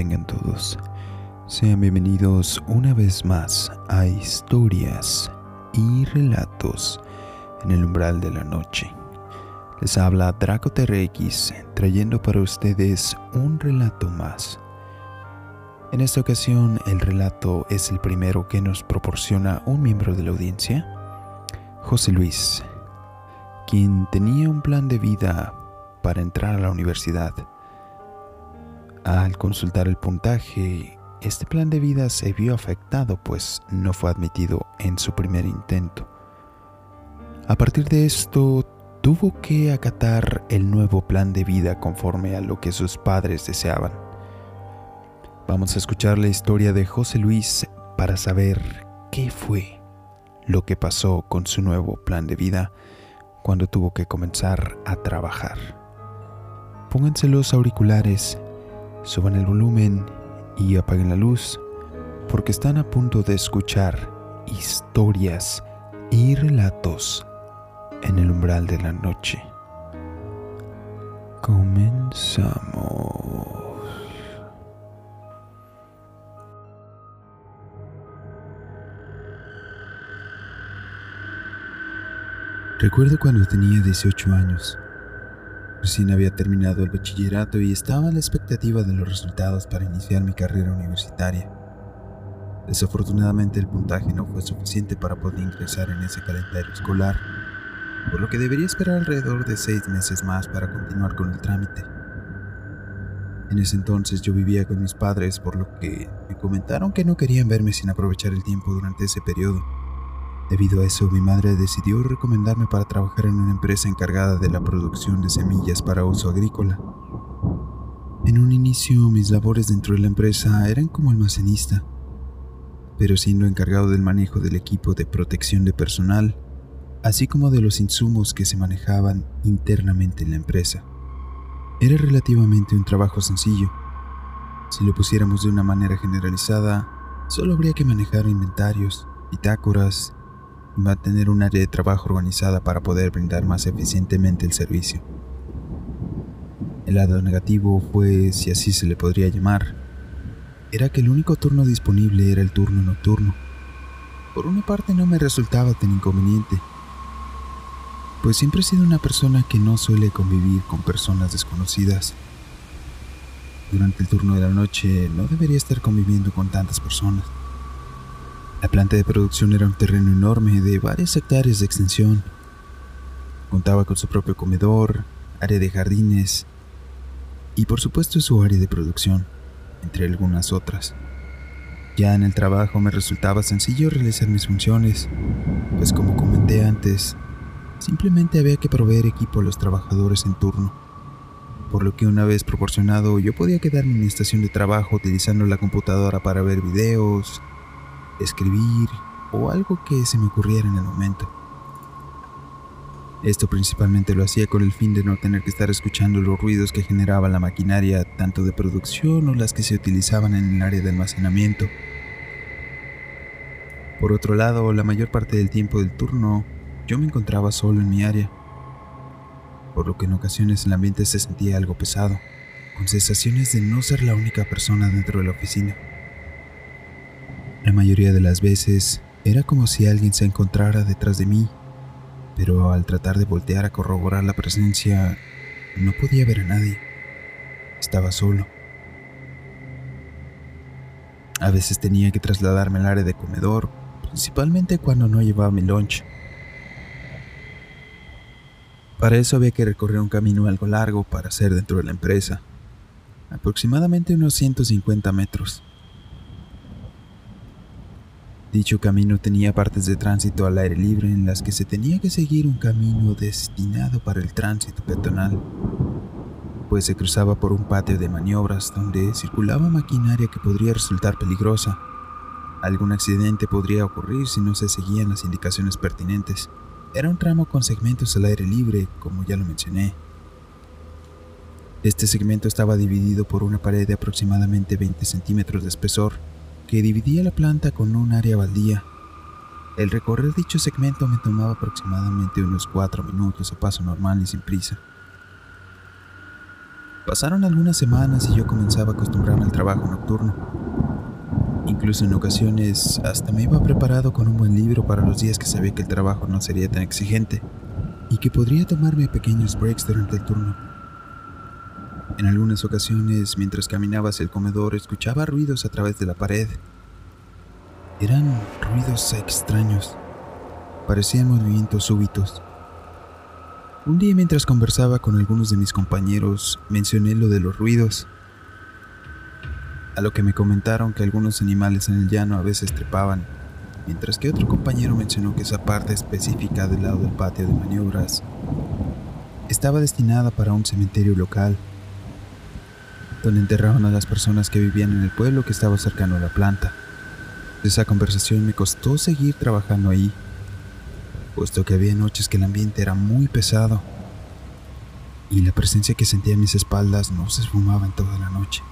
tengan todos. Sean bienvenidos una vez más a Historias y Relatos en el umbral de la noche. Les habla Draco TRX trayendo para ustedes un relato más. En esta ocasión el relato es el primero que nos proporciona un miembro de la audiencia, José Luis, quien tenía un plan de vida para entrar a la universidad al consultar el puntaje, este plan de vida se vio afectado pues no fue admitido en su primer intento. A partir de esto, tuvo que acatar el nuevo plan de vida conforme a lo que sus padres deseaban. Vamos a escuchar la historia de José Luis para saber qué fue lo que pasó con su nuevo plan de vida cuando tuvo que comenzar a trabajar. Pónganse los auriculares Suban el volumen y apaguen la luz porque están a punto de escuchar historias y relatos en el umbral de la noche. Comenzamos. Recuerdo cuando tenía 18 años. Recién había terminado el bachillerato y estaba a la expectativa de los resultados para iniciar mi carrera universitaria. Desafortunadamente el puntaje no fue suficiente para poder ingresar en ese calendario escolar, por lo que debería esperar alrededor de seis meses más para continuar con el trámite. En ese entonces yo vivía con mis padres, por lo que me comentaron que no querían verme sin aprovechar el tiempo durante ese periodo. Debido a eso, mi madre decidió recomendarme para trabajar en una empresa encargada de la producción de semillas para uso agrícola. En un inicio, mis labores dentro de la empresa eran como almacenista, pero siendo encargado del manejo del equipo de protección de personal, así como de los insumos que se manejaban internamente en la empresa. Era relativamente un trabajo sencillo. Si lo pusiéramos de una manera generalizada, solo habría que manejar inventarios, bitácoras va a tener un área de trabajo organizada para poder brindar más eficientemente el servicio. El lado negativo fue, si así se le podría llamar, era que el único turno disponible era el turno nocturno. Por una parte no me resultaba tan inconveniente, pues siempre he sido una persona que no suele convivir con personas desconocidas. Durante el turno de la noche no debería estar conviviendo con tantas personas. La planta de producción era un terreno enorme de varias hectáreas de extensión. Contaba con su propio comedor, área de jardines y por supuesto su área de producción, entre algunas otras. Ya en el trabajo me resultaba sencillo realizar mis funciones, pues como comenté antes, simplemente había que proveer equipo a los trabajadores en turno, por lo que una vez proporcionado yo podía quedarme en mi estación de trabajo utilizando la computadora para ver videos, escribir o algo que se me ocurriera en el momento. Esto principalmente lo hacía con el fin de no tener que estar escuchando los ruidos que generaba la maquinaria, tanto de producción o las que se utilizaban en el área de almacenamiento. Por otro lado, la mayor parte del tiempo del turno yo me encontraba solo en mi área, por lo que en ocasiones el ambiente se sentía algo pesado, con sensaciones de no ser la única persona dentro de la oficina. La mayoría de las veces era como si alguien se encontrara detrás de mí, pero al tratar de voltear a corroborar la presencia, no podía ver a nadie. Estaba solo. A veces tenía que trasladarme al área de comedor, principalmente cuando no llevaba mi lunch. Para eso había que recorrer un camino algo largo para hacer dentro de la empresa, aproximadamente unos 150 metros. Dicho camino tenía partes de tránsito al aire libre en las que se tenía que seguir un camino destinado para el tránsito peatonal, pues se cruzaba por un patio de maniobras donde circulaba maquinaria que podría resultar peligrosa. Algún accidente podría ocurrir si no se seguían las indicaciones pertinentes. Era un tramo con segmentos al aire libre, como ya lo mencioné. Este segmento estaba dividido por una pared de aproximadamente 20 centímetros de espesor que dividía la planta con un área baldía. El recorrer dicho segmento me tomaba aproximadamente unos cuatro minutos a paso normal y sin prisa. Pasaron algunas semanas y yo comenzaba a acostumbrarme al trabajo nocturno. Incluso en ocasiones hasta me iba preparado con un buen libro para los días que sabía que el trabajo no sería tan exigente y que podría tomarme pequeños breaks durante el turno. En algunas ocasiones, mientras caminaba hacia el comedor, escuchaba ruidos a través de la pared. Eran ruidos extraños. Parecían movimientos súbitos. Un día mientras conversaba con algunos de mis compañeros, mencioné lo de los ruidos. A lo que me comentaron que algunos animales en el llano a veces trepaban, mientras que otro compañero mencionó que esa parte específica del lado del patio de maniobras estaba destinada para un cementerio local, donde enterraban a las personas que vivían en el pueblo que estaba cercano a la planta. Esa conversación me costó seguir trabajando ahí puesto que había noches que el ambiente era muy pesado y la presencia que sentía en mis espaldas no se esfumaba en toda la noche.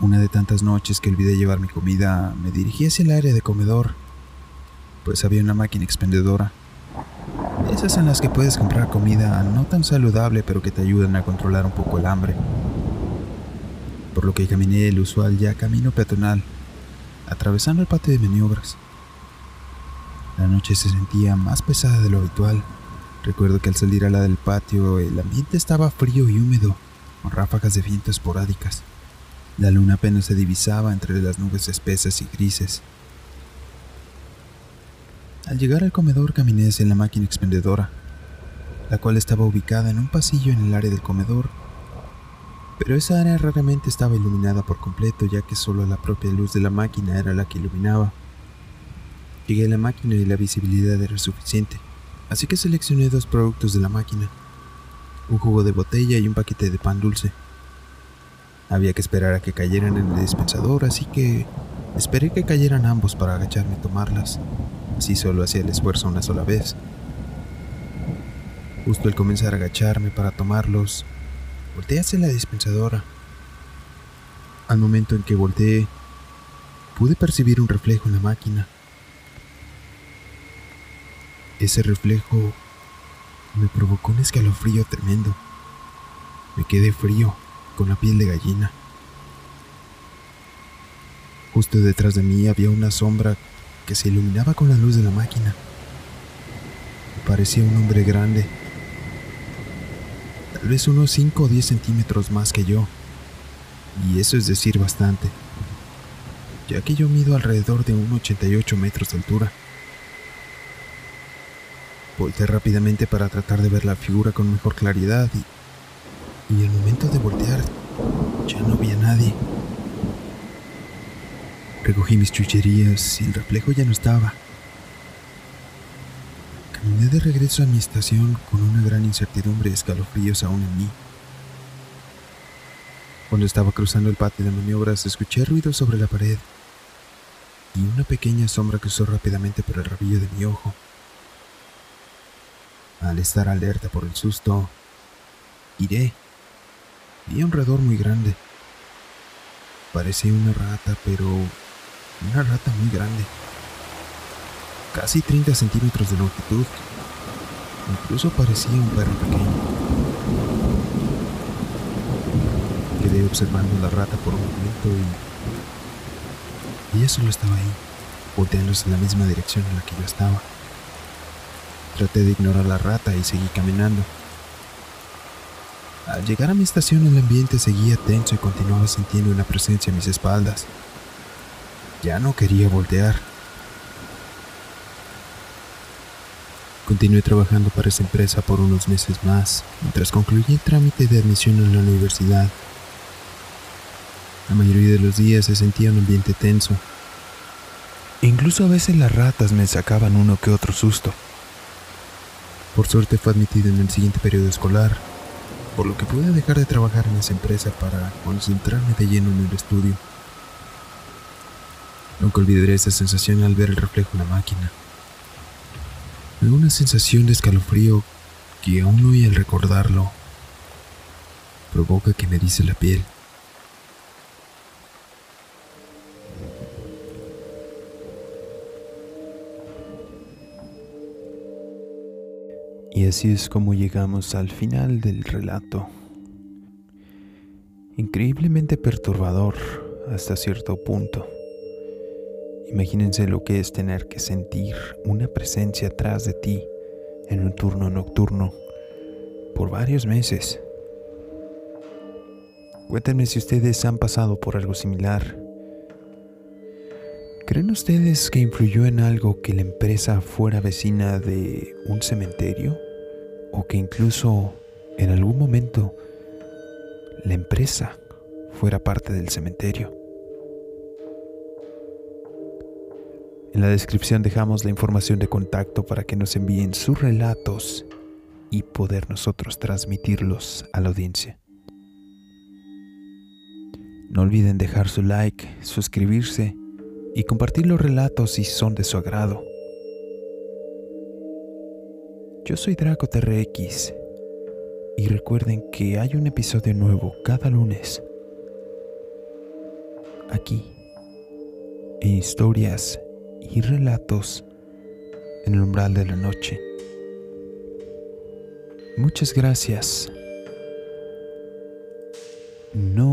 Una de tantas noches que olvidé llevar mi comida, me dirigí hacia el área de comedor, pues había una máquina expendedora. Esas en las que puedes comprar comida no tan saludable, pero que te ayudan a controlar un poco el hambre. Por lo que caminé el usual ya camino peatonal, atravesando el patio de maniobras. La noche se sentía más pesada de lo habitual. Recuerdo que al salir a la del patio el ambiente estaba frío y húmedo, con ráfagas de viento esporádicas. La luna apenas se divisaba entre las nubes espesas y grises. Al llegar al comedor caminé hacia la máquina expendedora, la cual estaba ubicada en un pasillo en el área del comedor, pero esa área raramente estaba iluminada por completo ya que solo la propia luz de la máquina era la que iluminaba. Llegué a la máquina y la visibilidad era suficiente, así que seleccioné dos productos de la máquina, un jugo de botella y un paquete de pan dulce. Había que esperar a que cayeran en el dispensador, así que esperé que cayeran ambos para agacharme y tomarlas. Así solo hacía el esfuerzo una sola vez. Justo al comenzar a agacharme para tomarlos, volteé hacia la dispensadora. Al momento en que volteé, pude percibir un reflejo en la máquina. Ese reflejo me provocó un escalofrío tremendo. Me quedé frío, con la piel de gallina. Justo detrás de mí había una sombra que se iluminaba con la luz de la máquina. Parecía un hombre grande, tal vez unos 5 o 10 centímetros más que yo, y eso es decir bastante, ya que yo mido alrededor de 1,88 metros de altura. Volteé rápidamente para tratar de ver la figura con mejor claridad y, y al momento de voltear ya no había nadie. Recogí mis chucherías y el reflejo ya no estaba. Caminé de regreso a mi estación con una gran incertidumbre y escalofríos aún en mí. Cuando estaba cruzando el patio de maniobras, escuché ruido sobre la pared y una pequeña sombra cruzó rápidamente por el rabillo de mi ojo. Al estar alerta por el susto, iré. Vi un roedor muy grande. Parecía una rata, pero una rata muy grande. Casi 30 centímetros de longitud. Incluso parecía un perro pequeño. Quedé observando la rata por un momento y ella solo estaba ahí, volteándose en la misma dirección en la que yo estaba. Traté de ignorar la rata y seguí caminando. Al llegar a mi estación el ambiente seguía tenso y continuaba sintiendo una presencia a mis espaldas. Ya no quería voltear. Continué trabajando para esa empresa por unos meses más, mientras concluí el trámite de admisión en la universidad. La mayoría de los días se sentía un ambiente tenso. Incluso a veces las ratas me sacaban uno que otro susto. Por suerte fue admitido en el siguiente periodo escolar, por lo que pude dejar de trabajar en esa empresa para concentrarme de lleno en el estudio. Nunca olvidaré esa sensación al ver el reflejo en la máquina. Fue una sensación de escalofrío que aún hoy al recordarlo provoca que me dice la piel. Y así es como llegamos al final del relato. Increíblemente perturbador hasta cierto punto. Imagínense lo que es tener que sentir una presencia atrás de ti en un turno nocturno por varios meses. Cuéntenme si ustedes han pasado por algo similar. ¿Creen ustedes que influyó en algo que la empresa fuera vecina de un cementerio? ¿O que incluso en algún momento la empresa fuera parte del cementerio? En la descripción dejamos la información de contacto para que nos envíen sus relatos y poder nosotros transmitirlos a la audiencia. No olviden dejar su like, suscribirse y compartir los relatos si son de su agrado. Yo soy Draco TRX y recuerden que hay un episodio nuevo cada lunes aquí en historias y relatos en el umbral de la noche. Muchas gracias. No